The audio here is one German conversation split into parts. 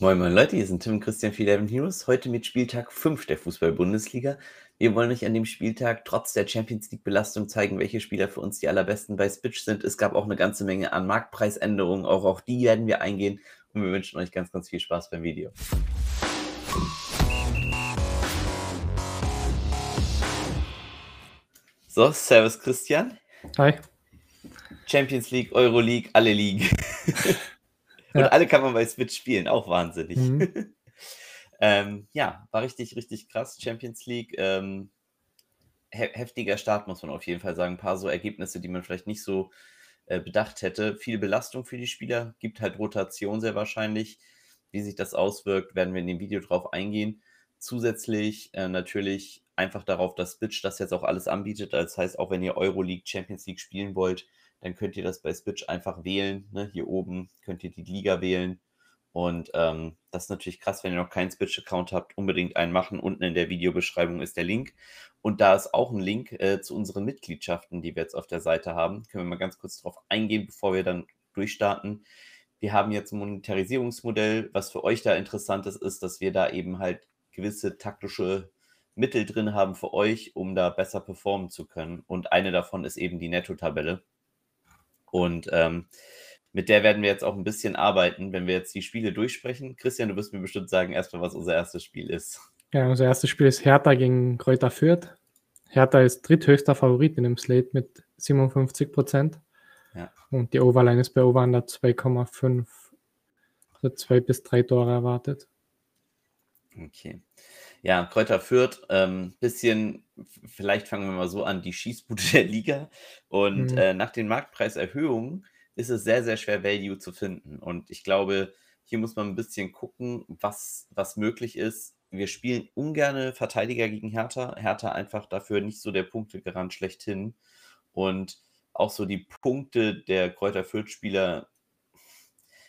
Moin Moin Leute, hier sind Tim und Christian für Eleven Heroes. Heute mit Spieltag 5 der Fußball-Bundesliga. Wir wollen euch an dem Spieltag trotz der Champions League-Belastung zeigen, welche Spieler für uns die allerbesten bei Spitch sind. Es gab auch eine ganze Menge an Marktpreisänderungen, auch auf die werden wir eingehen und wir wünschen euch ganz, ganz viel Spaß beim Video. So, Servus Christian. Hi. Champions League, Euro League, alle League. Und ja. alle kann man bei Switch spielen, auch wahnsinnig. Mhm. ähm, ja, war richtig, richtig krass. Champions League, ähm, he heftiger Start, muss man auf jeden Fall sagen. Ein paar so Ergebnisse, die man vielleicht nicht so äh, bedacht hätte. Viel Belastung für die Spieler, gibt halt Rotation sehr wahrscheinlich. Wie sich das auswirkt, werden wir in dem Video drauf eingehen. Zusätzlich äh, natürlich einfach darauf, dass Switch das jetzt auch alles anbietet. Das heißt, auch wenn ihr Euroleague, Champions League spielen wollt, dann könnt ihr das bei Switch einfach wählen. Ne? Hier oben könnt ihr die Liga wählen. Und ähm, das ist natürlich krass, wenn ihr noch keinen Switch-Account habt, unbedingt einen machen. Unten in der Videobeschreibung ist der Link. Und da ist auch ein Link äh, zu unseren Mitgliedschaften, die wir jetzt auf der Seite haben. Können wir mal ganz kurz drauf eingehen, bevor wir dann durchstarten. Wir haben jetzt ein Monetarisierungsmodell. Was für euch da interessant ist, ist, dass wir da eben halt gewisse taktische Mittel drin haben für euch, um da besser performen zu können. Und eine davon ist eben die Netto-Tabelle. Und ähm, mit der werden wir jetzt auch ein bisschen arbeiten, wenn wir jetzt die Spiele durchsprechen. Christian, du wirst mir bestimmt sagen, erstmal, was unser erstes Spiel ist. Ja, unser erstes Spiel ist Hertha gegen Kräuter Fürth. Hertha ist dritthöchster Favorit in dem Slate mit 57 Prozent. Ja. Und die Overline ist bei Over 2,5. Also zwei bis drei Tore erwartet. Okay. Ja, Kräuter Fürth, ähm, bisschen, vielleicht fangen wir mal so an, die Schießbude der Liga. Und mhm. äh, nach den Marktpreiserhöhungen ist es sehr, sehr schwer, Value zu finden. Und ich glaube, hier muss man ein bisschen gucken, was, was möglich ist. Wir spielen ungerne Verteidiger gegen Hertha. Hertha einfach dafür nicht so der Punktegarant schlechthin. Und auch so die Punkte der Kräuter Fürth-Spieler,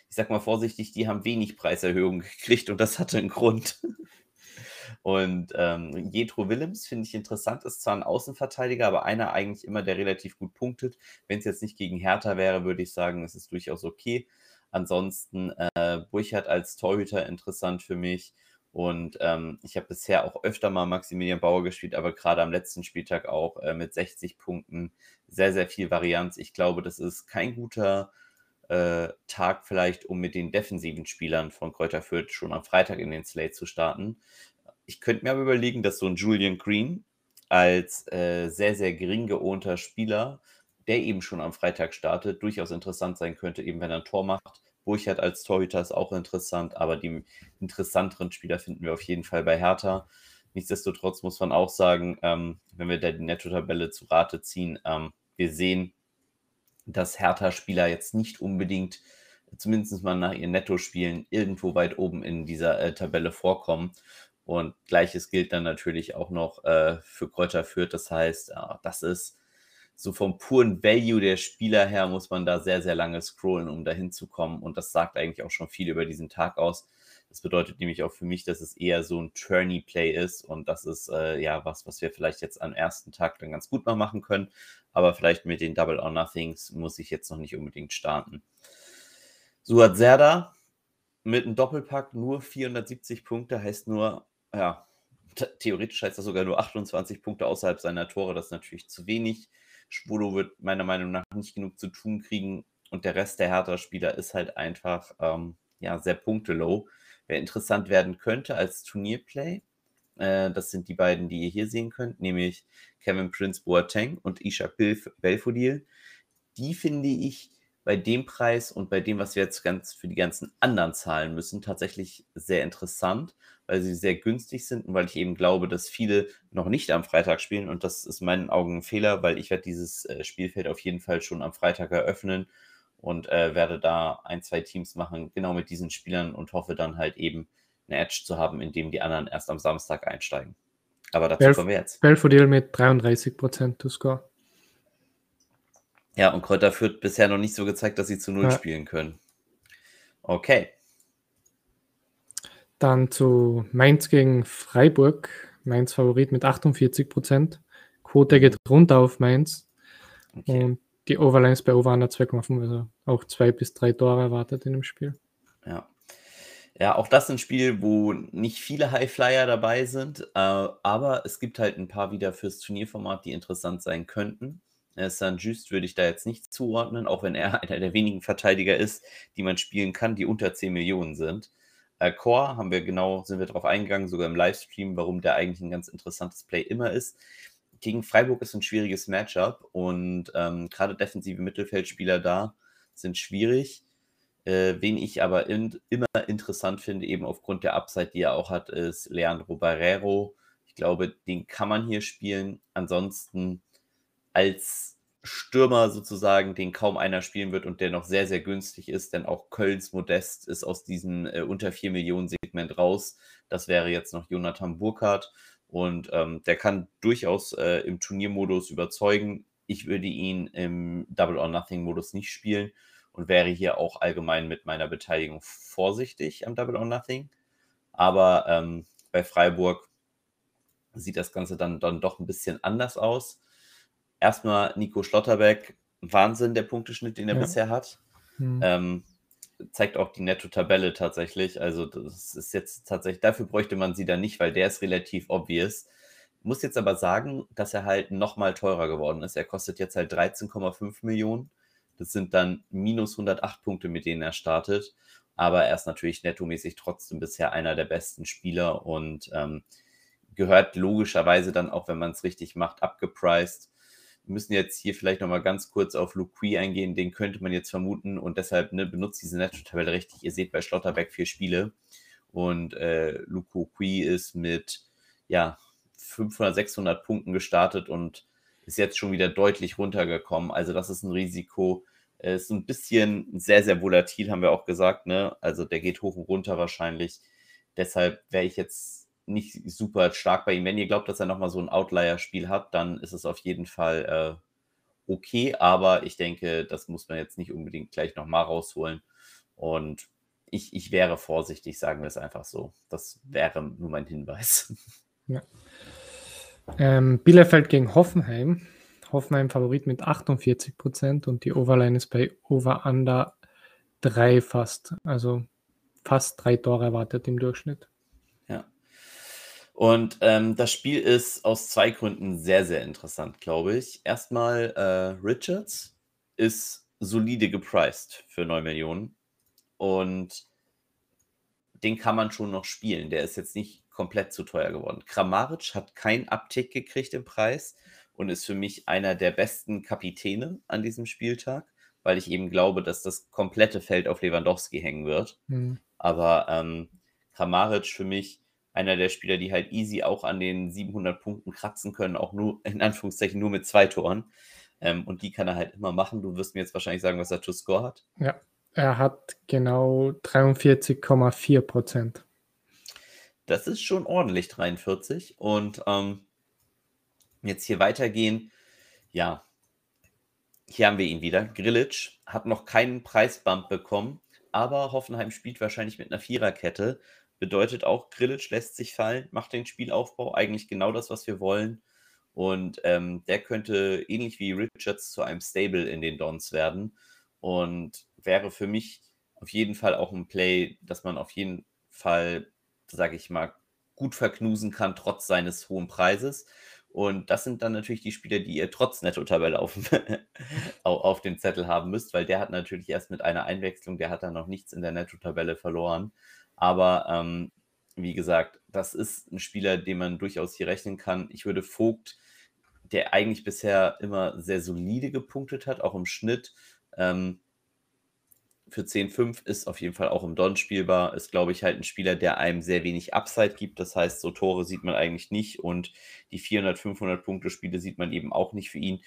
ich sag mal vorsichtig, die haben wenig Preiserhöhungen gekriegt und das hatte einen Grund. Und ähm, Jetro Willems finde ich interessant, ist zwar ein Außenverteidiger, aber einer eigentlich immer, der relativ gut punktet. Wenn es jetzt nicht gegen Hertha wäre, würde ich sagen, es ist durchaus okay. Ansonsten äh, Burchard als Torhüter interessant für mich. Und ähm, ich habe bisher auch öfter mal Maximilian Bauer gespielt, aber gerade am letzten Spieltag auch äh, mit 60 Punkten sehr, sehr viel Varianz. Ich glaube, das ist kein guter äh, Tag vielleicht, um mit den defensiven Spielern von Kräuter Fürth schon am Freitag in den Slate zu starten ich könnte mir aber überlegen, dass so ein Julian Green als äh, sehr, sehr gering geohnter Spieler, der eben schon am Freitag startet, durchaus interessant sein könnte, eben wenn er ein Tor macht. Burchard als Torhüter ist auch interessant, aber die interessanteren Spieler finden wir auf jeden Fall bei Hertha. Nichtsdestotrotz muss man auch sagen, ähm, wenn wir da die Netto-Tabelle zu Rate ziehen, ähm, wir sehen, dass Hertha-Spieler jetzt nicht unbedingt, zumindest mal nach ihren Netto-Spielen, irgendwo weit oben in dieser äh, Tabelle vorkommen. Und gleiches gilt dann natürlich auch noch äh, für Kräuter Fürth. Das heißt, äh, das ist so vom puren Value der Spieler her, muss man da sehr, sehr lange scrollen, um da hinzukommen. Und das sagt eigentlich auch schon viel über diesen Tag aus. Das bedeutet nämlich auch für mich, dass es eher so ein Tourney-Play ist. Und das ist äh, ja was, was wir vielleicht jetzt am ersten Tag dann ganz gut mal machen können. Aber vielleicht mit den Double or Nothings muss ich jetzt noch nicht unbedingt starten. Suat Serda mit einem Doppelpack nur 470 Punkte, heißt nur ja, theoretisch heißt das sogar nur 28 Punkte außerhalb seiner Tore. Das ist natürlich zu wenig. Schwolo wird meiner Meinung nach nicht genug zu tun kriegen. Und der Rest der Hertha-Spieler ist halt einfach ähm, ja, sehr punktelow. Wer interessant werden könnte als Turnierplay, äh, das sind die beiden, die ihr hier sehen könnt, nämlich Kevin Prince Boateng und Ishak Belfodil. Die finde ich bei dem Preis und bei dem, was wir jetzt ganz für die ganzen anderen zahlen müssen, tatsächlich sehr interessant, weil sie sehr günstig sind und weil ich eben glaube, dass viele noch nicht am Freitag spielen und das ist in meinen Augen ein Fehler, weil ich werde dieses äh, Spielfeld auf jeden Fall schon am Freitag eröffnen und äh, werde da ein, zwei Teams machen, genau mit diesen Spielern und hoffe dann halt eben eine Edge zu haben, in dem die anderen erst am Samstag einsteigen. Aber dazu Belf kommen wir jetzt. Belfodil mit 33% to score. Ja, und Kräuter führt bisher noch nicht so gezeigt, dass sie zu Null ja. spielen können. Okay. Dann zu Mainz gegen Freiburg. Mainz Favorit mit 48 Prozent. Quote geht runter auf Mainz. Okay. Und die Overline ist bei Over 2,5, also auch zwei bis drei Tore erwartet in dem Spiel. Ja. Ja, auch das ist ein Spiel, wo nicht viele Highflyer dabei sind, äh, aber es gibt halt ein paar wieder fürs Turnierformat, die interessant sein könnten. Äh, Saint-Just würde ich da jetzt nicht zuordnen, auch wenn er einer der wenigen Verteidiger ist, die man spielen kann, die unter 10 Millionen sind. Äh, Core haben wir genau, sind wir drauf eingegangen, sogar im Livestream, warum der eigentlich ein ganz interessantes Play immer ist. Gegen Freiburg ist ein schwieriges Matchup und ähm, gerade defensive Mittelfeldspieler da sind schwierig. Äh, wen ich aber in, immer interessant finde, eben aufgrund der Upside, die er auch hat, ist Leandro Barrero. Ich glaube, den kann man hier spielen. Ansonsten als Stürmer sozusagen, den kaum einer spielen wird und der noch sehr, sehr günstig ist, denn auch Kölns Modest ist aus diesem äh, unter 4 Millionen Segment raus. Das wäre jetzt noch Jonathan Burkhardt und ähm, der kann durchaus äh, im Turniermodus überzeugen. Ich würde ihn im Double or Nothing Modus nicht spielen und wäre hier auch allgemein mit meiner Beteiligung vorsichtig am Double or Nothing. Aber ähm, bei Freiburg sieht das Ganze dann, dann doch ein bisschen anders aus. Erstmal Nico Schlotterbeck, Wahnsinn der Punkteschnitt, den er ja. bisher hat. Hm. Ähm, zeigt auch die Netto-Tabelle tatsächlich. Also, das ist jetzt tatsächlich, dafür bräuchte man sie dann nicht, weil der ist relativ obvious. Muss jetzt aber sagen, dass er halt nochmal teurer geworden ist. Er kostet jetzt halt 13,5 Millionen. Das sind dann minus 108 Punkte, mit denen er startet. Aber er ist natürlich nettomäßig trotzdem bisher einer der besten Spieler und ähm, gehört logischerweise dann auch, wenn man es richtig macht, abgepriced. Wir müssen jetzt hier vielleicht nochmal ganz kurz auf Luqui eingehen. Den könnte man jetzt vermuten und deshalb ne, benutzt diese Netto-Tabelle richtig. Ihr seht bei Schlotterbeck vier Spiele und äh, Luqui ist mit ja, 500, 600 Punkten gestartet und ist jetzt schon wieder deutlich runtergekommen. Also das ist ein Risiko. Ist ein bisschen sehr, sehr volatil, haben wir auch gesagt. Ne? Also der geht hoch und runter wahrscheinlich. Deshalb wäre ich jetzt nicht super stark bei ihm. Wenn ihr glaubt, dass er nochmal so ein Outlier-Spiel hat, dann ist es auf jeden Fall äh, okay. Aber ich denke, das muss man jetzt nicht unbedingt gleich nochmal rausholen. Und ich, ich wäre vorsichtig, sagen wir es einfach so. Das wäre nur mein Hinweis. Ja. Ähm, Bielefeld gegen Hoffenheim. Hoffenheim Favorit mit 48 Prozent und die Overline ist bei Over Under 3 fast. Also fast drei Tore erwartet im Durchschnitt. Und ähm, das Spiel ist aus zwei Gründen sehr, sehr interessant, glaube ich. Erstmal, äh, Richards ist solide gepriced für 9 Millionen. Und den kann man schon noch spielen. Der ist jetzt nicht komplett zu teuer geworden. Kramaric hat keinen Abtick gekriegt im Preis und ist für mich einer der besten Kapitäne an diesem Spieltag, weil ich eben glaube, dass das komplette Feld auf Lewandowski hängen wird. Mhm. Aber ähm, Kramaric für mich einer der Spieler, die halt easy auch an den 700 Punkten kratzen können, auch nur in Anführungszeichen nur mit zwei Toren. Ähm, und die kann er halt immer machen. Du wirst mir jetzt wahrscheinlich sagen, was er to score hat. Ja, er hat genau 43,4 Prozent. Das ist schon ordentlich, 43. Und ähm, jetzt hier weitergehen. Ja, hier haben wir ihn wieder. Grillitsch hat noch keinen Preisbump bekommen, aber Hoffenheim spielt wahrscheinlich mit einer Viererkette. Bedeutet auch, Grillitsch lässt sich fallen, macht den Spielaufbau, eigentlich genau das, was wir wollen. Und ähm, der könnte ähnlich wie Richards zu einem Stable in den Dons werden. Und wäre für mich auf jeden Fall auch ein Play, das man auf jeden Fall sage ich mal, gut verknusen kann, trotz seines hohen Preises. Und das sind dann natürlich die Spieler, die ihr trotz Netto-Tabelle auf, auf dem Zettel haben müsst, weil der hat natürlich erst mit einer Einwechslung, der hat dann noch nichts in der Netto-Tabelle verloren. Aber ähm, wie gesagt, das ist ein Spieler, den man durchaus hier rechnen kann. Ich würde Vogt, der eigentlich bisher immer sehr solide gepunktet hat, auch im Schnitt, ähm, für 10,5 ist auf jeden Fall auch im Don spielbar. Ist, glaube ich, halt ein Spieler, der einem sehr wenig Upside gibt. Das heißt, so Tore sieht man eigentlich nicht und die 400, 500 Punkte Spiele sieht man eben auch nicht für ihn.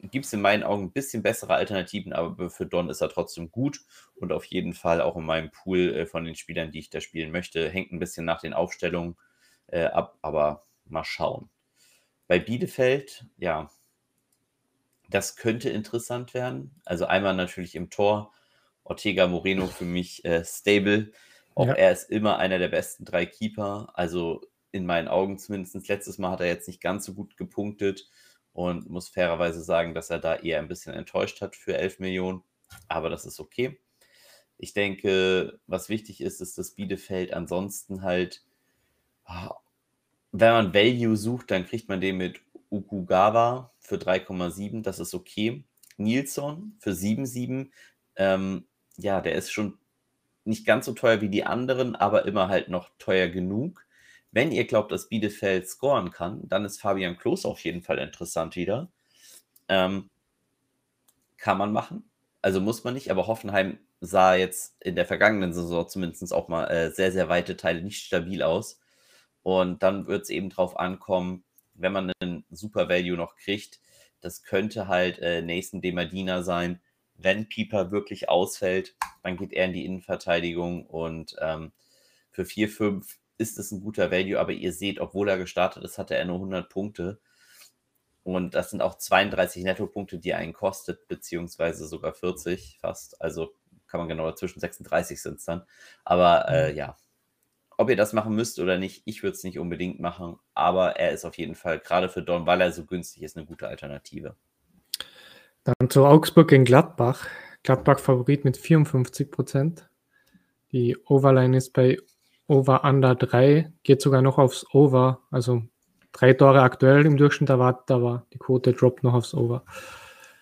Gibt es in meinen Augen ein bisschen bessere Alternativen, aber für Don ist er trotzdem gut und auf jeden Fall auch in meinem Pool äh, von den Spielern, die ich da spielen möchte. Hängt ein bisschen nach den Aufstellungen äh, ab, aber mal schauen. Bei Bielefeld, ja, das könnte interessant werden. Also einmal natürlich im Tor Ortega Moreno für mich äh, stable. Auch ja. er ist immer einer der besten drei Keeper. Also in meinen Augen zumindest. Letztes Mal hat er jetzt nicht ganz so gut gepunktet und muss fairerweise sagen, dass er da eher ein bisschen enttäuscht hat für 11 Millionen. Aber das ist okay. Ich denke, was wichtig ist, ist, dass Bielefeld ansonsten halt, wenn man Value sucht, dann kriegt man den mit Ukugawa für 3,7, das ist okay. Nilsson für 7,7, ähm, ja, der ist schon nicht ganz so teuer wie die anderen, aber immer halt noch teuer genug. Wenn ihr glaubt, dass Bielefeld scoren kann, dann ist Fabian Klos auf jeden Fall interessant wieder. Ähm, kann man machen. Also muss man nicht, aber Hoffenheim sah jetzt in der vergangenen Saison zumindest auch mal äh, sehr, sehr weite Teile nicht stabil aus. Und dann wird es eben drauf ankommen, wenn man einen Super Value noch kriegt, das könnte halt äh, Nathan Demadina sein. Wenn Pieper wirklich ausfällt, dann geht er in die Innenverteidigung und ähm, für 4-5 ist es ein guter Value, aber ihr seht, obwohl er gestartet ist, hatte er nur 100 Punkte. Und das sind auch 32 Nettopunkte, die er einen kostet, beziehungsweise sogar 40 fast. Also kann man genau dazwischen 36 sind es dann. Aber äh, mhm. ja, ob ihr das machen müsst oder nicht, ich würde es nicht unbedingt machen, aber er ist auf jeden Fall, gerade für Don, weil er so günstig ist, eine gute Alternative. Dann zu Augsburg in Gladbach. Gladbach Favorit mit 54 Prozent. Die Overline ist bei Over Under 3, geht sogar noch aufs Over, also drei Tore aktuell im Durchschnitt erwartet, aber die Quote droppt noch aufs Over.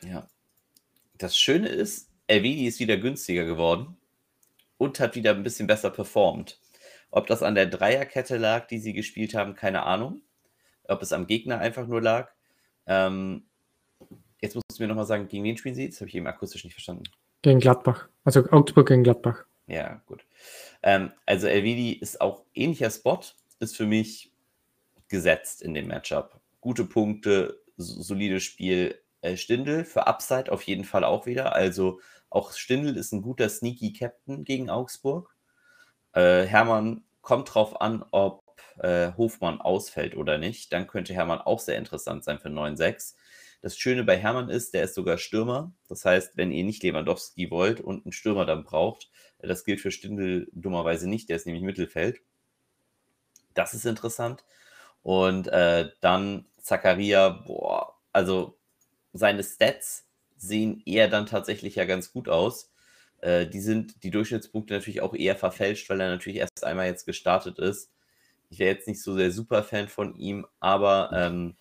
Ja. Das Schöne ist, Elvedi ist wieder günstiger geworden und hat wieder ein bisschen besser performt. Ob das an der Dreierkette lag, die sie gespielt haben, keine Ahnung. Ob es am Gegner einfach nur lag. Ähm, jetzt musst du mir nochmal sagen, gegen wen spielen sie? Das habe ich eben akustisch nicht verstanden. Gegen Gladbach. Also Augsburg gegen Gladbach. Ja, gut. Ähm, also Elvidi ist auch ähnlicher Spot, ist für mich gesetzt in dem Matchup. Gute Punkte, solides Spiel. Äh, Stindl für Upside auf jeden Fall auch wieder. Also auch Stindl ist ein guter Sneaky Captain gegen Augsburg. Äh, Hermann kommt drauf an, ob äh, Hofmann ausfällt oder nicht. Dann könnte Hermann auch sehr interessant sein für 9-6. Das Schöne bei Hermann ist, der ist sogar Stürmer. Das heißt, wenn ihr nicht Lewandowski wollt und einen Stürmer dann braucht, äh, das gilt für Stindl dummerweise nicht, der ist nämlich Mittelfeld. Das ist interessant. Und äh, dann Zakaria, boah, also seine Stats sehen eher dann tatsächlich ja ganz gut aus. Äh, die sind die Durchschnittspunkte natürlich auch eher verfälscht, weil er natürlich erst einmal jetzt gestartet ist. Ich wäre jetzt nicht so sehr super Fan von ihm, aber ähm,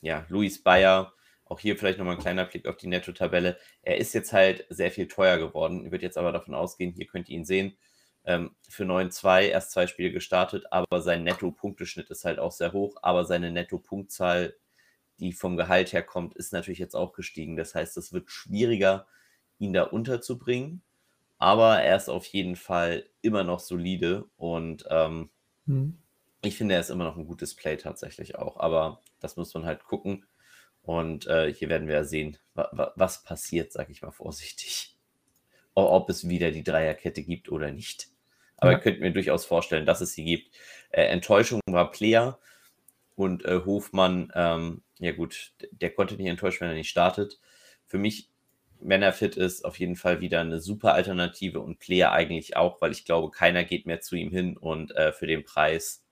ja, Luis Bayer, auch hier vielleicht nochmal ein kleiner Blick auf die Netto-Tabelle. Er ist jetzt halt sehr viel teuer geworden. Ich würde jetzt aber davon ausgehen, hier könnt ihr ihn sehen. Ähm, für 9-2 erst zwei Spiele gestartet, aber sein Netto-Punkteschnitt ist halt auch sehr hoch, aber seine Netto-Punktzahl, die vom Gehalt her kommt, ist natürlich jetzt auch gestiegen. Das heißt, es wird schwieriger, ihn da unterzubringen. Aber er ist auf jeden Fall immer noch solide und ähm, mhm. ich finde, er ist immer noch ein gutes Play tatsächlich auch. Aber das muss man halt gucken. Und äh, hier werden wir ja sehen, wa wa was passiert, sag ich mal vorsichtig. Ob es wieder die Dreierkette gibt oder nicht. Aber ja. ihr könnt mir durchaus vorstellen, dass es sie gibt. Äh, Enttäuschung war Player und äh, Hofmann, ähm, ja gut, der konnte nicht enttäuscht, wenn er nicht startet. Für mich wenn er fit ist, auf jeden Fall wieder eine super Alternative und Player eigentlich auch, weil ich glaube, keiner geht mehr zu ihm hin und äh, für den Preis,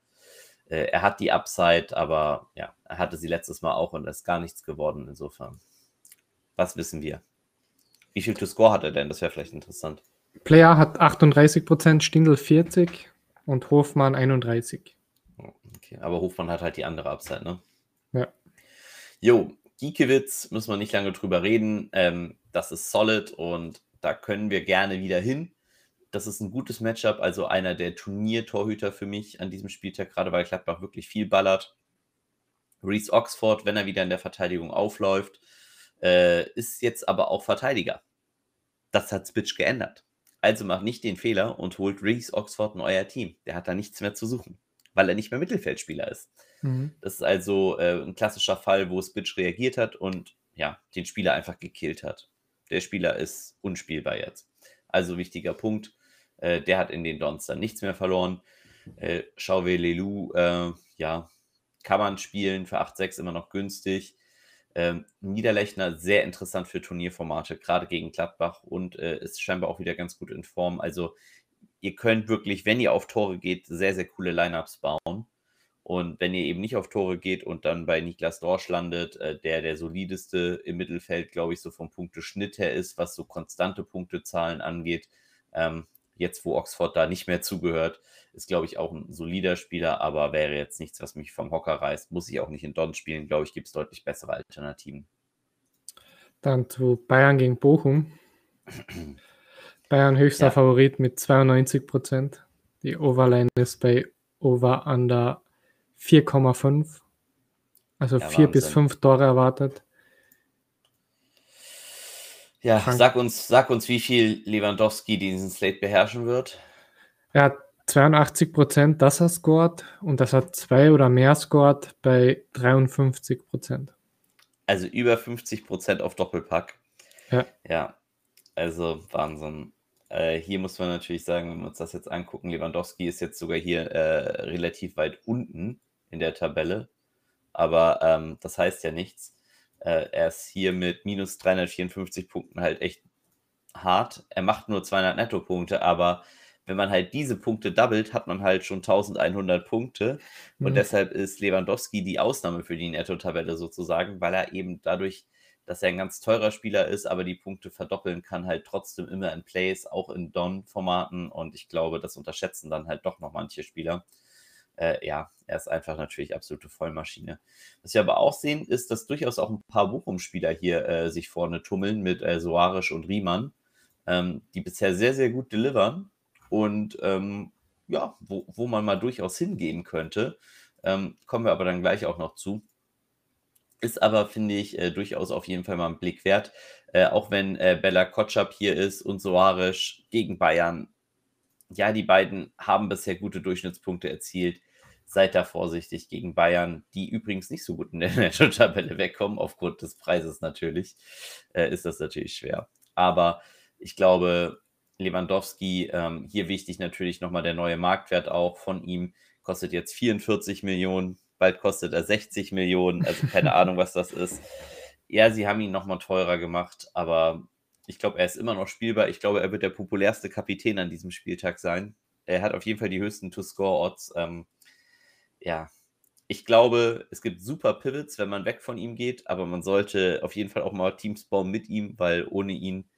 äh, er hat die Upside, aber ja, er hatte sie letztes Mal auch und ist gar nichts geworden. Insofern, was wissen wir? Wie viel to score hat er denn? Das wäre vielleicht interessant. Player hat 38%, Stindl 40 und Hofmann 31. Okay, aber Hofmann hat halt die andere Upside, ne? Ja. Jo, Giekewitz, müssen wir nicht lange drüber reden. Ähm, das ist solid und da können wir gerne wieder hin. Das ist ein gutes Matchup, also einer der Turniertorhüter für mich an diesem Spieltag, gerade weil Gladbach wirklich viel ballert. Reese Oxford, wenn er wieder in der Verteidigung aufläuft, äh, ist jetzt aber auch Verteidiger. Das hat Spitch geändert. Also macht nicht den Fehler und holt Reese Oxford in euer Team. Der hat da nichts mehr zu suchen, weil er nicht mehr Mittelfeldspieler ist. Mhm. Das ist also äh, ein klassischer Fall, wo Spitch reagiert hat und ja, den Spieler einfach gekillt hat. Der Spieler ist unspielbar jetzt. Also wichtiger Punkt. Äh, der hat in den Dons dann nichts mehr verloren. Äh, Lelou, äh, ja, kann man spielen für 8-6 immer noch günstig. Ähm, Niederlechner sehr interessant für Turnierformate, gerade gegen Gladbach und äh, ist scheinbar auch wieder ganz gut in Form. Also ihr könnt wirklich, wenn ihr auf Tore geht, sehr, sehr coole Lineups bauen. Und wenn ihr eben nicht auf Tore geht und dann bei Niklas Dorsch landet, äh, der der solideste im Mittelfeld, glaube ich, so vom Punkteschnitt her ist, was so konstante Punktezahlen angeht, ähm, jetzt wo Oxford da nicht mehr zugehört, ist, glaube ich, auch ein solider Spieler, aber wäre jetzt nichts, was mich vom Hocker reißt. Muss ich auch nicht in Don spielen, glaube ich, gibt es deutlich bessere Alternativen. Dann zu Bayern gegen Bochum. Bayern höchster ja. Favorit mit 92 Prozent. Die Overline ist bei Over Under 4,5. Also ja, 4 bis 5 Tore erwartet. Ja, sag uns, sag uns, wie viel Lewandowski diesen Slate beherrschen wird. Er hat 82 Prozent, dass er scored und das hat zwei oder mehr scored bei 53 Prozent. Also über 50 Prozent auf Doppelpack. Ja. Ja, also Wahnsinn. Äh, hier muss man natürlich sagen, wenn wir uns das jetzt angucken, Lewandowski ist jetzt sogar hier äh, relativ weit unten in der Tabelle. Aber ähm, das heißt ja nichts. Äh, er ist hier mit minus 354 Punkten halt echt hart. Er macht nur 200 Nettopunkte, aber wenn man halt diese Punkte doubelt, hat man halt schon 1100 Punkte. Und mhm. deshalb ist Lewandowski die Ausnahme für die Netto-Tabelle sozusagen, weil er eben dadurch dass er ein ganz teurer Spieler ist, aber die Punkte verdoppeln kann halt trotzdem immer in Plays, auch in Don-Formaten. Und ich glaube, das unterschätzen dann halt doch noch manche Spieler. Äh, ja, er ist einfach natürlich absolute Vollmaschine. Was wir aber auch sehen, ist, dass durchaus auch ein paar Bochum-Spieler hier äh, sich vorne tummeln mit äh, Soares und Riemann, ähm, die bisher sehr, sehr gut delivern und ähm, ja, wo, wo man mal durchaus hingehen könnte. Ähm, kommen wir aber dann gleich auch noch zu. Ist aber, finde ich, äh, durchaus auf jeden Fall mal ein Blick wert. Äh, auch wenn äh, Bella Kotschap hier ist und Soares gegen Bayern. Ja, die beiden haben bisher gute Durchschnittspunkte erzielt. Seid da vorsichtig gegen Bayern, die übrigens nicht so gut in der Tabelle wegkommen, aufgrund des Preises natürlich. Äh, ist das natürlich schwer. Aber ich glaube, Lewandowski, ähm, hier wichtig natürlich nochmal der neue Marktwert auch von ihm, kostet jetzt 44 Millionen bald kostet er 60 Millionen, also keine Ahnung, was das ist. Ja, sie haben ihn nochmal teurer gemacht, aber ich glaube, er ist immer noch spielbar. Ich glaube, er wird der populärste Kapitän an diesem Spieltag sein. Er hat auf jeden Fall die höchsten To-Score-Odds. Ähm, ja, ich glaube, es gibt super Pivots, wenn man weg von ihm geht, aber man sollte auf jeden Fall auch mal Teams bauen mit ihm, weil ohne ihn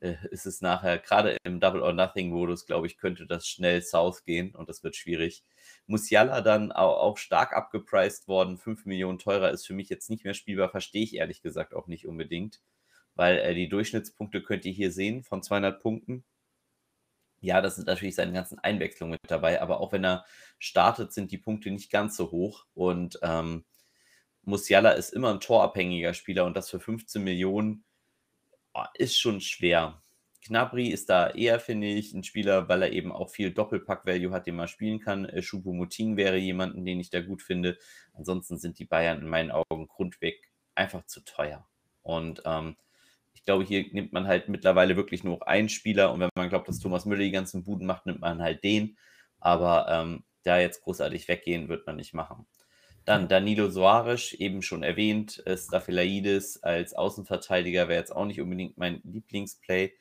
äh, ist es nachher, gerade im Double or Nothing Modus, glaube ich, könnte das schnell south gehen und das wird schwierig. Musiala dann auch, stark abgepriced worden, 5 Millionen teurer ist für mich jetzt nicht mehr spielbar, verstehe ich ehrlich gesagt auch nicht unbedingt, weil äh, die Durchschnittspunkte könnt ihr hier sehen von 200 Punkten. Ja, das sind natürlich seine ganzen Einwechslungen mit dabei, aber auch wenn er startet, sind die Punkte nicht ganz so hoch und ähm, Musiala ist immer ein torabhängiger Spieler und das für 15 Millionen oh, ist schon schwer. Knabri ist da eher, finde ich, ein Spieler, weil er eben auch viel Doppelpack-Value hat, den man spielen kann. Äh, Choupo-Moting wäre jemanden, den ich da gut finde. Ansonsten sind die Bayern in meinen Augen grundweg einfach zu teuer. Und ähm, ich glaube, hier nimmt man halt mittlerweile wirklich nur noch einen Spieler. Und wenn man glaubt, dass Thomas Müller die ganzen Buden macht, nimmt man halt den. Aber ähm, da jetzt großartig weggehen, wird man nicht machen. Dann Danilo Soares, eben schon erwähnt, Staphylaidis als Außenverteidiger wäre jetzt auch nicht unbedingt mein Lieblingsplay.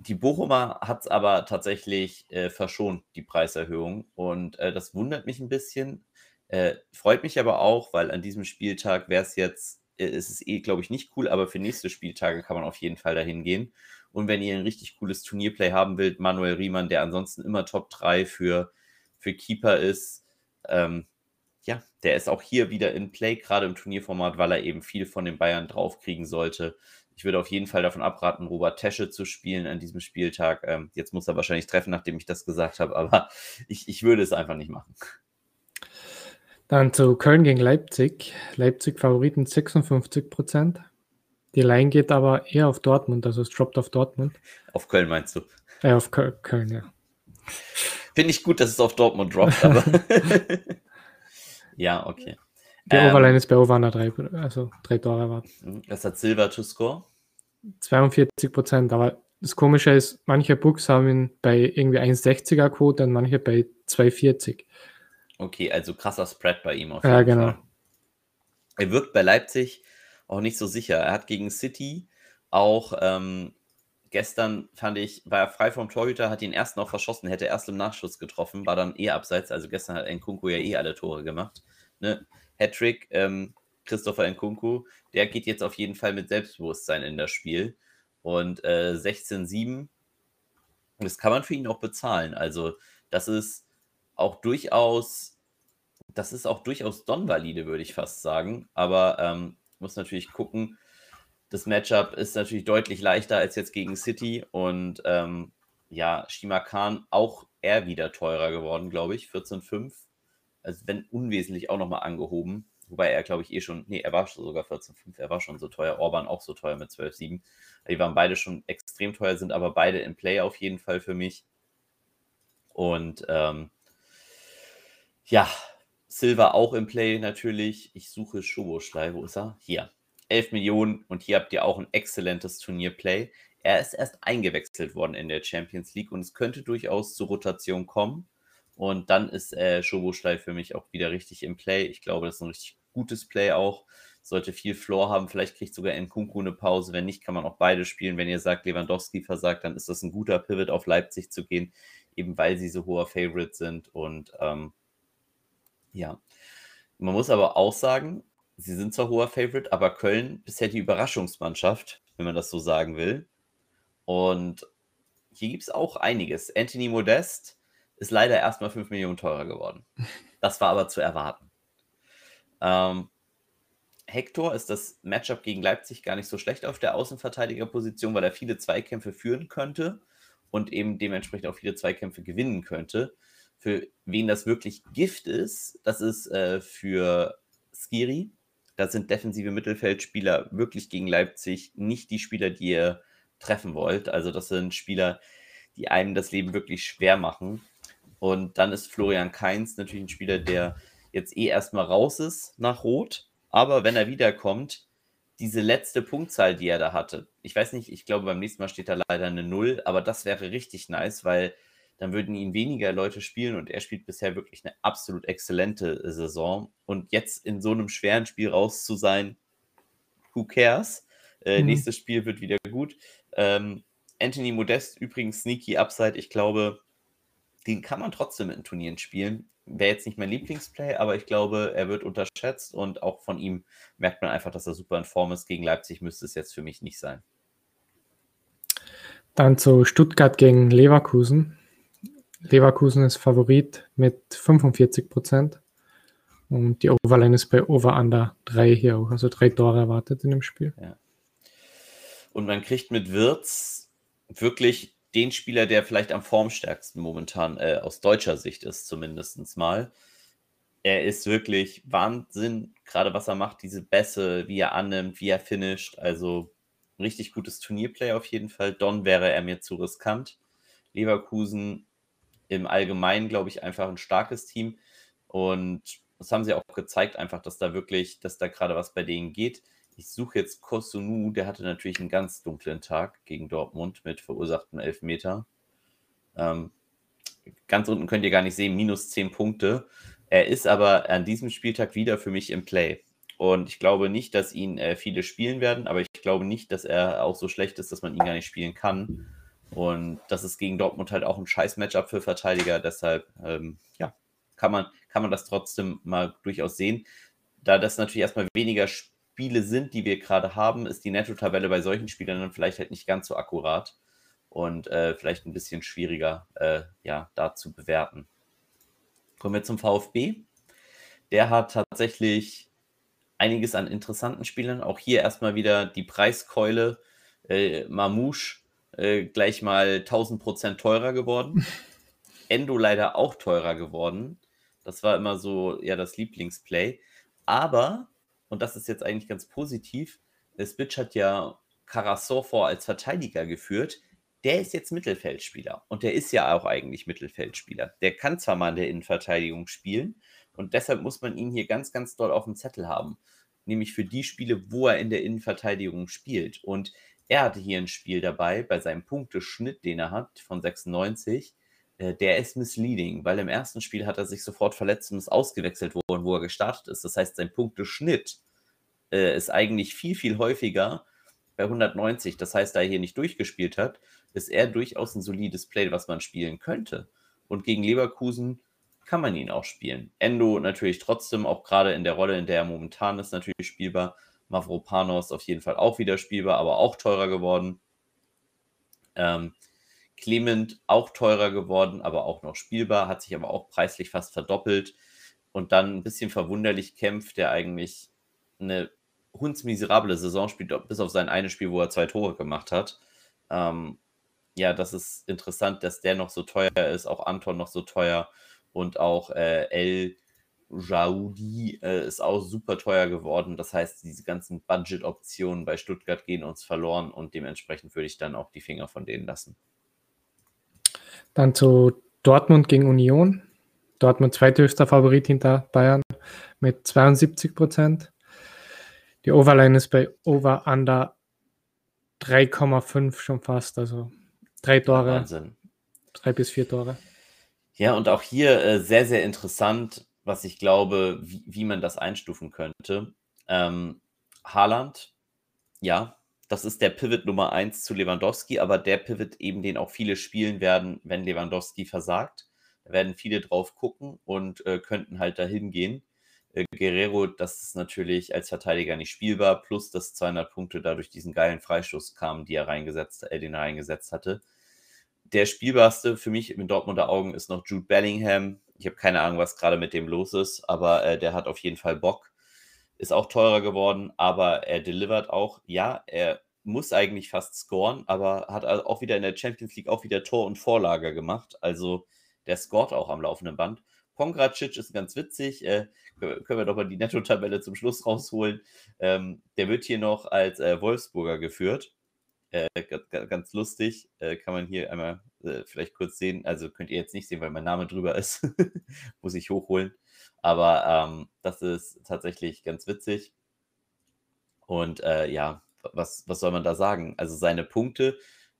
Die Bochumer hat es aber tatsächlich äh, verschont, die Preiserhöhung. Und äh, das wundert mich ein bisschen. Äh, freut mich aber auch, weil an diesem Spieltag wäre es jetzt, äh, ist es eh, glaube ich, nicht cool, aber für nächste Spieltage kann man auf jeden Fall dahin gehen. Und wenn ihr ein richtig cooles Turnierplay haben wollt, Manuel Riemann, der ansonsten immer Top 3 für, für Keeper ist, ähm, ja, der ist auch hier wieder in Play, gerade im Turnierformat, weil er eben viel von den Bayern draufkriegen sollte. Ich würde auf jeden Fall davon abraten, Robert Tesche zu spielen an diesem Spieltag. Ähm, jetzt muss er wahrscheinlich treffen, nachdem ich das gesagt habe, aber ich, ich würde es einfach nicht machen. Dann zu Köln gegen Leipzig. Leipzig Favoriten 56 Prozent. Die Line geht aber eher auf Dortmund, also es droppt auf Dortmund. Auf Köln meinst du? Ja, auf Köl Köln, ja. Finde ich gut, dass es auf Dortmund droppt, aber. ja, okay. Der ähm, Overline ist bei Ovana 3, also drei Tore erwartet. Mhm. Was hat Silver to score? 42 Prozent, aber das Komische ist, manche Books haben ihn bei irgendwie 1,60er Quote und manche bei 2,40. Okay, also krasser Spread bei ihm auf jeden Ja, genau. Fall. Er wirkt bei Leipzig auch nicht so sicher. Er hat gegen City auch ähm, gestern fand ich, war er frei vom Torhüter, hat den ersten auch verschossen, hätte erst im Nachschuss getroffen, war dann eh abseits. Also gestern hat Nkunku ja eh alle Tore gemacht. Ne? Hattrick, ähm, Christopher Nkunku, der geht jetzt auf jeden Fall mit Selbstbewusstsein in das Spiel. Und äh, 16-7, das kann man für ihn auch bezahlen. Also, das ist auch durchaus, das ist auch durchaus Don-valide, würde ich fast sagen. Aber ähm, muss natürlich gucken. Das Matchup ist natürlich deutlich leichter als jetzt gegen City. Und ähm, ja, Shima Khan auch eher wieder teurer geworden, glaube ich. 14,5. Also, wenn unwesentlich auch nochmal angehoben. Wobei er, glaube ich, eh schon, nee, er war sogar 14,5, er war schon so teuer. Orban auch so teuer mit 12,7. Die waren beide schon extrem teuer, sind aber beide im Play auf jeden Fall für mich. Und ähm, ja, Silva auch im Play natürlich. Ich suche Schoboschlei, wo ist er? Hier. 11 Millionen und hier habt ihr auch ein exzellentes Turnierplay. Er ist erst eingewechselt worden in der Champions League und es könnte durchaus zur Rotation kommen. Und dann ist äh, Schoboschlei für mich auch wieder richtig im Play. Ich glaube, das ist ein richtig gutes Play auch. Sollte viel Floor haben. Vielleicht kriegt sogar Nkunku eine Pause. Wenn nicht, kann man auch beide spielen. Wenn ihr sagt, Lewandowski versagt, dann ist das ein guter Pivot auf Leipzig zu gehen, eben weil sie so hoher Favorite sind. Und ähm, ja, man muss aber auch sagen, sie sind zwar hoher Favorite, aber Köln bisher die Überraschungsmannschaft, wenn man das so sagen will. Und hier gibt es auch einiges. Anthony Modest ist leider erstmal 5 Millionen teurer geworden. Das war aber zu erwarten. Ähm, Hector ist das Matchup gegen Leipzig gar nicht so schlecht auf der Außenverteidigerposition, weil er viele Zweikämpfe führen könnte und eben dementsprechend auch viele Zweikämpfe gewinnen könnte. Für wen das wirklich Gift ist, das ist äh, für Skiri. Das sind defensive Mittelfeldspieler wirklich gegen Leipzig nicht die Spieler, die ihr treffen wollt. Also das sind Spieler, die einem das Leben wirklich schwer machen. Und dann ist Florian Kainz natürlich ein Spieler, der jetzt eh erstmal raus ist nach Rot. Aber wenn er wiederkommt, diese letzte Punktzahl, die er da hatte, ich weiß nicht, ich glaube, beim nächsten Mal steht da leider eine Null, aber das wäre richtig nice, weil dann würden ihn weniger Leute spielen und er spielt bisher wirklich eine absolut exzellente Saison. Und jetzt in so einem schweren Spiel raus zu sein, who cares? Äh, mhm. Nächstes Spiel wird wieder gut. Ähm, Anthony Modest übrigens sneaky Upside. Ich glaube, den kann man trotzdem in Turnieren spielen wäre jetzt nicht mein Lieblingsplay, aber ich glaube, er wird unterschätzt und auch von ihm merkt man einfach, dass er super in Form ist. Gegen Leipzig müsste es jetzt für mich nicht sein. Dann zu Stuttgart gegen Leverkusen. Leverkusen ist Favorit mit 45 Prozent. Und die Overline ist bei Over Under 3 hier auch, also drei Tore erwartet in dem Spiel. Ja. Und man kriegt mit Wirtz wirklich den Spieler, der vielleicht am formstärksten momentan äh, aus deutscher Sicht ist, zumindest mal. Er ist wirklich Wahnsinn, gerade was er macht, diese Bässe, wie er annimmt, wie er finisht. Also richtig gutes Turnierplay auf jeden Fall. Don wäre er mir zu riskant. Leverkusen im Allgemeinen, glaube ich, einfach ein starkes Team. Und das haben sie auch gezeigt, einfach, dass da wirklich, dass da gerade was bei denen geht. Ich suche jetzt Kosunu, der hatte natürlich einen ganz dunklen Tag gegen Dortmund mit verursachten Elfmeter. Ähm, ganz unten könnt ihr gar nicht sehen, minus 10 Punkte. Er ist aber an diesem Spieltag wieder für mich im Play. Und ich glaube nicht, dass ihn äh, viele spielen werden, aber ich glaube nicht, dass er auch so schlecht ist, dass man ihn gar nicht spielen kann. Und das ist gegen Dortmund halt auch ein scheiß Matchup für Verteidiger. Deshalb, ähm, ja, kann man, kann man das trotzdem mal durchaus sehen. Da das natürlich erstmal weniger Spiel Spiele sind, die wir gerade haben, ist die Netto-Tabelle bei solchen Spielern dann vielleicht halt nicht ganz so akkurat und äh, vielleicht ein bisschen schwieriger äh, ja, da zu bewerten. Kommen wir zum VfB. Der hat tatsächlich einiges an interessanten Spielern. Auch hier erstmal wieder die Preiskeule. Äh, Mamouche äh, gleich mal 1000% teurer geworden. Endo leider auch teurer geworden. Das war immer so ja das Lieblingsplay. Aber und das ist jetzt eigentlich ganz positiv, Spitch hat ja Karasor als Verteidiger geführt. Der ist jetzt Mittelfeldspieler und der ist ja auch eigentlich Mittelfeldspieler. Der kann zwar mal in der Innenverteidigung spielen und deshalb muss man ihn hier ganz, ganz doll auf dem Zettel haben. Nämlich für die Spiele, wo er in der Innenverteidigung spielt. Und er hatte hier ein Spiel dabei bei seinem Punkteschnitt, den er hat, von 96 äh, der ist misleading, weil im ersten Spiel hat er sich sofort verletzt und ist ausgewechselt worden, wo er gestartet ist. Das heißt, sein Punkteschnitt äh, ist eigentlich viel, viel häufiger bei 190. Das heißt, da er hier nicht durchgespielt hat, ist er durchaus ein solides Play, was man spielen könnte. Und gegen Leverkusen kann man ihn auch spielen. Endo natürlich trotzdem, auch gerade in der Rolle, in der er momentan ist, natürlich spielbar. Mavropanos auf jeden Fall auch wieder spielbar, aber auch teurer geworden. Ähm, Clement auch teurer geworden, aber auch noch spielbar, hat sich aber auch preislich fast verdoppelt. Und dann ein bisschen verwunderlich kämpft, der eigentlich eine hundsmiserable Saison spielt, bis auf sein eines Spiel, wo er zwei Tore gemacht hat. Ähm, ja, das ist interessant, dass der noch so teuer ist, auch Anton noch so teuer und auch äh, El Jaudi äh, ist auch super teuer geworden. Das heißt, diese ganzen Budget-Optionen bei Stuttgart gehen uns verloren und dementsprechend würde ich dann auch die Finger von denen lassen. Dann zu Dortmund gegen Union. Dortmund zweithöchster Favorit hinter Bayern mit 72 Prozent. Die Overline ist bei Over Under 3,5 schon fast, also drei Tore. Wahnsinn. Drei bis vier Tore. Ja, und auch hier äh, sehr, sehr interessant, was ich glaube, wie, wie man das einstufen könnte. Ähm, Haaland, ja, das ist der Pivot Nummer 1 zu Lewandowski, aber der Pivot eben, den auch viele spielen werden, wenn Lewandowski versagt. Da werden viele drauf gucken und äh, könnten halt dahin gehen. Äh, Guerrero, das ist natürlich als Verteidiger nicht spielbar, plus dass 200 Punkte dadurch diesen geilen Freistoß kamen, die er reingesetzt, äh, den er reingesetzt hatte. Der spielbarste für mich in Dortmunder Augen ist noch Jude Bellingham. Ich habe keine Ahnung, was gerade mit dem los ist, aber äh, der hat auf jeden Fall Bock. Ist auch teurer geworden, aber er delivert auch. Ja, er muss eigentlich fast scoren, aber hat auch wieder in der Champions League auch wieder Tor und Vorlage gemacht. Also der scoret auch am laufenden Band. Pongracic ist ganz witzig. Äh, können wir doch mal die Netto-Tabelle zum Schluss rausholen. Ähm, der wird hier noch als äh, Wolfsburger geführt. Äh, ganz lustig. Äh, kann man hier einmal äh, vielleicht kurz sehen. Also könnt ihr jetzt nicht sehen, weil mein Name drüber ist. Muss ich hochholen. Aber ähm, das ist tatsächlich ganz witzig. Und äh, ja, was, was soll man da sagen? Also seine Punkte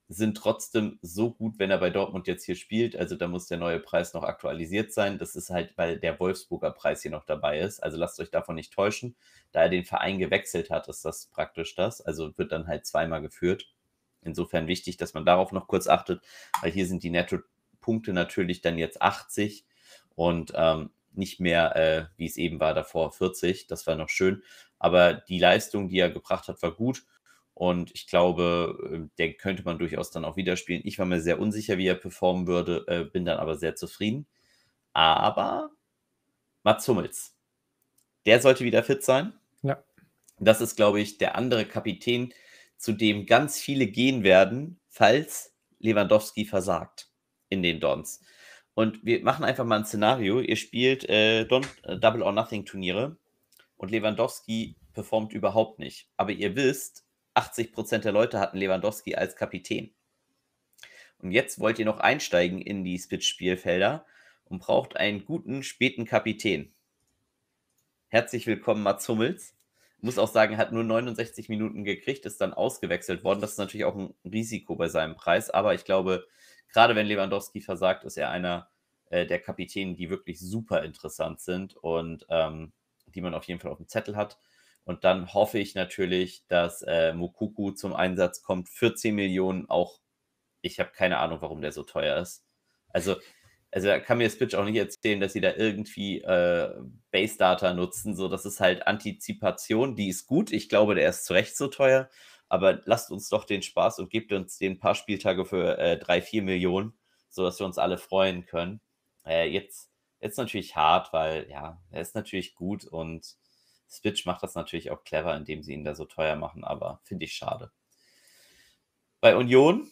sind trotzdem so gut, wenn er bei Dortmund jetzt hier spielt. Also da muss der neue Preis noch aktualisiert sein. Das ist halt, weil der Wolfsburger Preis hier noch dabei ist. Also lasst euch davon nicht täuschen. Da er den Verein gewechselt hat, ist das praktisch das. Also wird dann halt zweimal geführt. Insofern wichtig, dass man darauf noch kurz achtet, weil hier sind die Netto-Punkte natürlich dann jetzt 80 und ähm, nicht mehr, äh, wie es eben war, davor 40. Das war noch schön. Aber die Leistung, die er gebracht hat, war gut. Und ich glaube, äh, den könnte man durchaus dann auch wieder spielen. Ich war mir sehr unsicher, wie er performen würde, äh, bin dann aber sehr zufrieden. Aber Mats Hummels, der sollte wieder fit sein. Ja. Das ist, glaube ich, der andere Kapitän, zu dem ganz viele gehen werden, falls Lewandowski versagt in den Dons. Und wir machen einfach mal ein Szenario. Ihr spielt äh, Don, äh, Double or Nothing Turniere und Lewandowski performt überhaupt nicht. Aber ihr wisst, 80% der Leute hatten Lewandowski als Kapitän. Und jetzt wollt ihr noch einsteigen in die Spitz-Spielfelder und braucht einen guten späten Kapitän. Herzlich willkommen, Mats Hummels. Muss auch sagen, hat nur 69 Minuten gekriegt, ist dann ausgewechselt worden. Das ist natürlich auch ein Risiko bei seinem Preis. Aber ich glaube, gerade wenn Lewandowski versagt, ist er einer äh, der Kapitäne, die wirklich super interessant sind und ähm, die man auf jeden Fall auf dem Zettel hat. Und dann hoffe ich natürlich, dass äh, Mukuku zum Einsatz kommt. 14 Millionen auch. Ich habe keine Ahnung, warum der so teuer ist. Also, also kann mir Switch auch nicht erzählen, dass sie da irgendwie äh, Base Data nutzen. So, das ist halt Antizipation, die ist gut. Ich glaube, der ist zu Recht so teuer. Aber lasst uns doch den Spaß und gebt uns den paar Spieltage für äh, 3, 4 Millionen, sodass wir uns alle freuen können. Äh, jetzt, jetzt natürlich hart, weil ja, er ist natürlich gut und Switch macht das natürlich auch clever, indem sie ihn da so teuer machen, aber finde ich schade. Bei Union,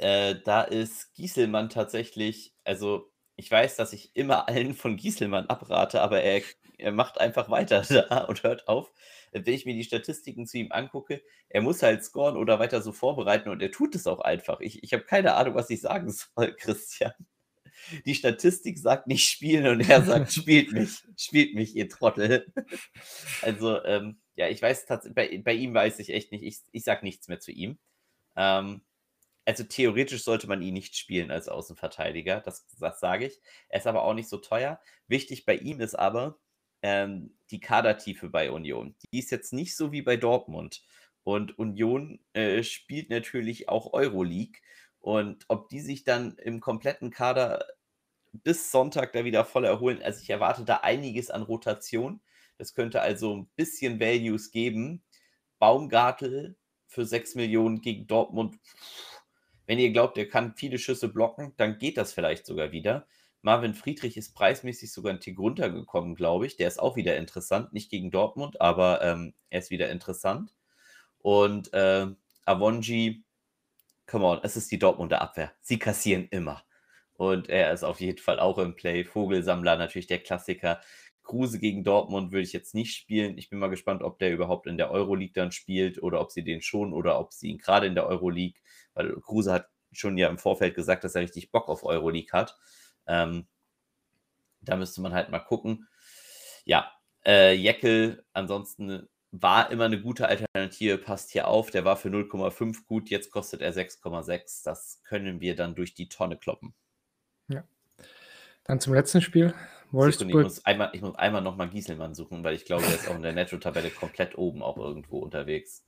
äh, da ist Gieselmann tatsächlich, also ich weiß, dass ich immer allen von Gieselmann abrate, aber er, er macht einfach weiter da und hört auf. Wenn ich mir die Statistiken zu ihm angucke, er muss halt scoren oder weiter so vorbereiten und er tut es auch einfach. Ich, ich habe keine Ahnung, was ich sagen soll, Christian die Statistik sagt nicht spielen und er sagt, spielt mich, spielt mich, ihr Trottel. Also, ähm, ja, ich weiß tatsächlich, bei, bei, ihm weiß ich echt nicht, ich, ich sag nichts mehr zu ihm. Ähm, also theoretisch sollte man ihn nicht spielen als Außenverteidiger, das, das sage ich. Er ist aber auch nicht so teuer. Wichtig bei ihm ist aber ähm, die Kadertiefe bei Union. Die ist jetzt nicht so wie bei Dortmund. Und Union äh, spielt natürlich auch Euroleague. Und ob die sich dann im kompletten Kader bis Sonntag da wieder voll erholen, also ich erwarte da einiges an Rotation. Das könnte also ein bisschen Values geben. Baumgartel für 6 Millionen gegen Dortmund. Wenn ihr glaubt, er kann viele Schüsse blocken, dann geht das vielleicht sogar wieder. Marvin Friedrich ist preismäßig sogar ein Tick runtergekommen, glaube ich. Der ist auch wieder interessant. Nicht gegen Dortmund, aber ähm, er ist wieder interessant. Und äh, Avonji, come on, es ist die Dortmunder Abwehr. Sie kassieren immer. Und er ist auf jeden Fall auch im Play. Vogelsammler, natürlich der Klassiker. Kruse gegen Dortmund würde ich jetzt nicht spielen. Ich bin mal gespannt, ob der überhaupt in der Euroleague dann spielt oder ob sie den schon oder ob sie ihn gerade in der Euroleague, weil Kruse hat schon ja im Vorfeld gesagt, dass er richtig Bock auf Euroleague hat. Ähm, da müsste man halt mal gucken. Ja, äh, Jeckel ansonsten war immer eine gute Alternative, passt hier auf. Der war für 0,5 gut, jetzt kostet er 6,6. Das können wir dann durch die Tonne kloppen. Dann zum letzten Spiel. Wolfsburg. Ich muss einmal, ich muss einmal nochmal Gieselmann suchen, weil ich glaube, er ist auch in der Netto-Tabelle komplett oben auch irgendwo unterwegs.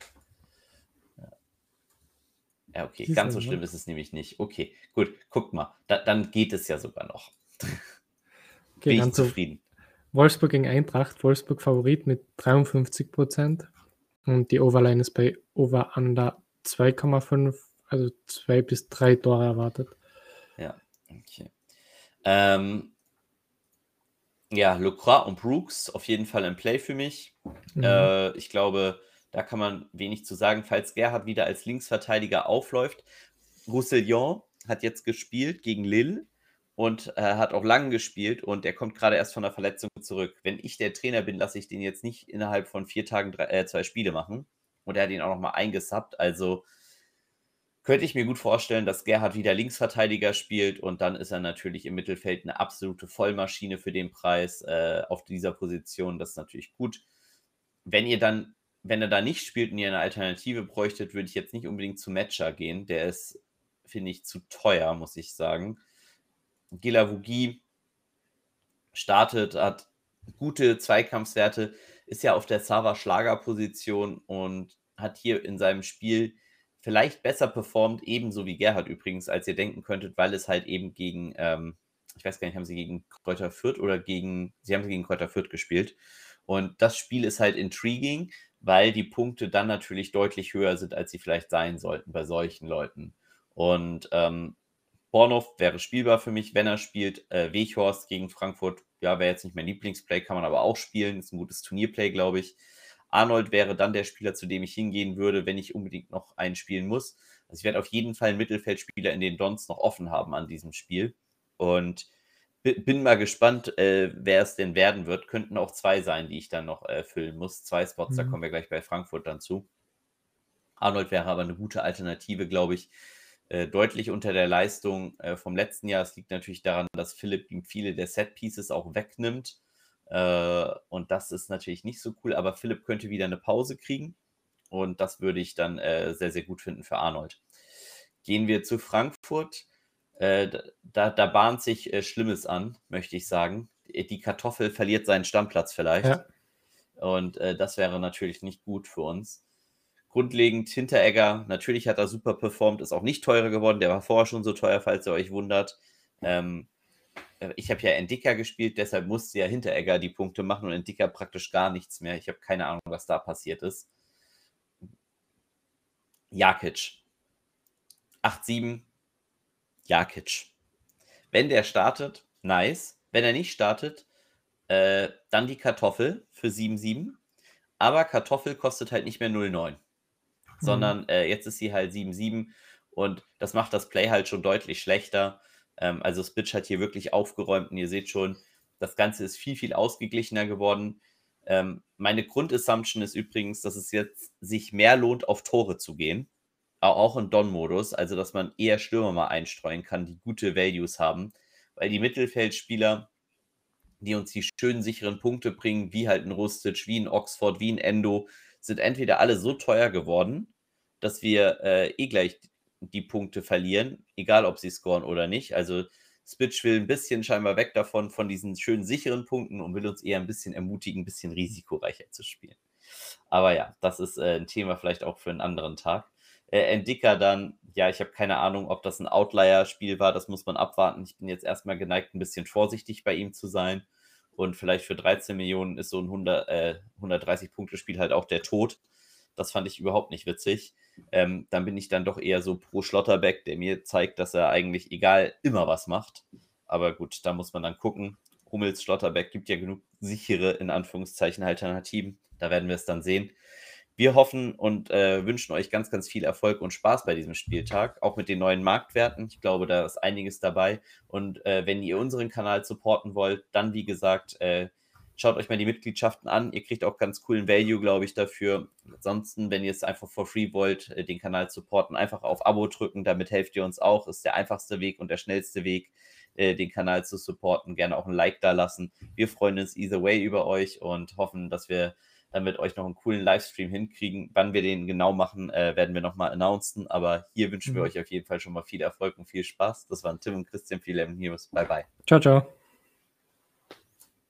Ja, ja okay, Gieselmann. ganz so schlimm ist es nämlich nicht. Okay, gut, guckt mal. Da, dann geht es ja sogar noch. Okay, Bin ich zufrieden. Wolfsburg gegen Eintracht. Wolfsburg Favorit mit 53 Prozent. Und die Overline ist bei Over Under 2,5, also zwei bis drei Tore erwartet. Ja, okay. Ähm, ja, Lecroix und Brooks auf jeden Fall im Play für mich. Mhm. Äh, ich glaube, da kann man wenig zu sagen. Falls Gerhard wieder als Linksverteidiger aufläuft, Roussillon hat jetzt gespielt gegen Lille und äh, hat auch lang gespielt und er kommt gerade erst von der Verletzung zurück. Wenn ich der Trainer bin, lasse ich den jetzt nicht innerhalb von vier Tagen drei, äh, zwei Spiele machen. Und er hat ihn auch nochmal eingesappt. Also könnte ich mir gut vorstellen, dass Gerhard wieder Linksverteidiger spielt und dann ist er natürlich im Mittelfeld eine absolute Vollmaschine für den Preis äh, auf dieser Position. Das ist natürlich gut. Wenn ihr dann, wenn er da nicht spielt und ihr eine Alternative bräuchtet, würde ich jetzt nicht unbedingt zu Matcher gehen. Der ist, finde ich, zu teuer, muss ich sagen. Gilavugi startet, hat gute Zweikampfswerte, ist ja auf der Sava-Schlagerposition und hat hier in seinem Spiel vielleicht besser performt, ebenso wie Gerhard übrigens, als ihr denken könntet, weil es halt eben gegen, ähm, ich weiß gar nicht, haben sie gegen Kräuter Fürth oder gegen, sie haben gegen Kräuter Fürth gespielt. Und das Spiel ist halt intriguing, weil die Punkte dann natürlich deutlich höher sind, als sie vielleicht sein sollten bei solchen Leuten. Und ähm, Bornhoff wäre spielbar für mich, wenn er spielt. Äh, Weghorst gegen Frankfurt, ja, wäre jetzt nicht mein Lieblingsplay, kann man aber auch spielen. Ist ein gutes Turnierplay, glaube ich. Arnold wäre dann der Spieler, zu dem ich hingehen würde, wenn ich unbedingt noch einen spielen muss. Also ich werde auf jeden Fall einen Mittelfeldspieler in den Dons noch offen haben an diesem Spiel. Und bin mal gespannt, äh, wer es denn werden wird. Könnten auch zwei sein, die ich dann noch äh, füllen muss. Zwei Spots, mhm. da kommen wir gleich bei Frankfurt dann zu. Arnold wäre aber eine gute Alternative, glaube ich. Äh, deutlich unter der Leistung äh, vom letzten Jahr. Es liegt natürlich daran, dass Philipp ihm viele der Set Pieces auch wegnimmt. Äh, und das ist natürlich nicht so cool, aber Philipp könnte wieder eine Pause kriegen. Und das würde ich dann äh, sehr, sehr gut finden für Arnold. Gehen wir zu Frankfurt. Äh, da, da bahnt sich äh, Schlimmes an, möchte ich sagen. Die Kartoffel verliert seinen Stammplatz vielleicht. Ja. Und äh, das wäre natürlich nicht gut für uns. Grundlegend Hinteregger, natürlich hat er super performt, ist auch nicht teurer geworden. Der war vorher schon so teuer, falls ihr euch wundert. Ähm, äh, ich habe ja Endicker gespielt, deshalb musste ja Hinteregger die Punkte machen und Endicker praktisch gar nichts mehr. Ich habe keine Ahnung, was da passiert ist. Jakic. 8-7. Jakic. Wenn der startet, nice. Wenn er nicht startet, äh, dann die Kartoffel für 7-7. Aber Kartoffel kostet halt nicht mehr 0,9. Mhm. Sondern äh, jetzt ist sie halt 7-7 und das macht das Play halt schon deutlich schlechter. Ähm, also Spitch hat hier wirklich aufgeräumt und ihr seht schon, das Ganze ist viel, viel ausgeglichener geworden. Ähm, meine Grundassumption ist übrigens, dass es jetzt sich mehr lohnt, auf Tore zu gehen. Auch im Don-Modus, also dass man eher Stürmer mal einstreuen kann, die gute Values haben. Weil die Mittelfeldspieler, die uns die schönen, sicheren Punkte bringen, wie halt ein Rustic, wie ein Oxford, wie ein Endo, sind entweder alle so teuer geworden, dass wir äh, eh gleich die Punkte verlieren, egal ob sie scoren oder nicht. Also Spitch will ein bisschen scheinbar weg davon, von diesen schönen sicheren Punkten und will uns eher ein bisschen ermutigen, ein bisschen risikoreicher zu spielen. Aber ja, das ist äh, ein Thema vielleicht auch für einen anderen Tag. Äh, dann, ja, ich habe keine Ahnung, ob das ein Outlier-Spiel war, das muss man abwarten. Ich bin jetzt erstmal geneigt, ein bisschen vorsichtig bei ihm zu sein. Und vielleicht für 13 Millionen ist so ein 100, äh, 130-Punkte-Spiel halt auch der Tod. Das fand ich überhaupt nicht witzig. Ähm, dann bin ich dann doch eher so pro Schlotterbeck, der mir zeigt, dass er eigentlich egal immer was macht. Aber gut, da muss man dann gucken. Hummels, Schlotterbeck gibt ja genug sichere, in Anführungszeichen, Alternativen. Da werden wir es dann sehen. Wir hoffen und äh, wünschen euch ganz, ganz viel Erfolg und Spaß bei diesem Spieltag, auch mit den neuen Marktwerten. Ich glaube, da ist einiges dabei. Und äh, wenn ihr unseren Kanal supporten wollt, dann wie gesagt, äh, schaut euch mal die Mitgliedschaften an. Ihr kriegt auch ganz coolen Value, glaube ich, dafür. Ansonsten, wenn ihr es einfach for free wollt, äh, den Kanal supporten, einfach auf Abo drücken. Damit helft ihr uns auch. Ist der einfachste Weg und der schnellste Weg, äh, den Kanal zu supporten. Gerne auch ein Like da lassen. Wir freuen uns either way über euch und hoffen, dass wir dann mit euch noch einen coolen Livestream hinkriegen. Wann wir den genau machen, äh, werden wir nochmal announcen. Aber hier wünschen mhm. wir euch auf jeden Fall schon mal viel Erfolg und viel Spaß. Das waren Tim und Christian, viele News. Bye bye. Ciao, ciao.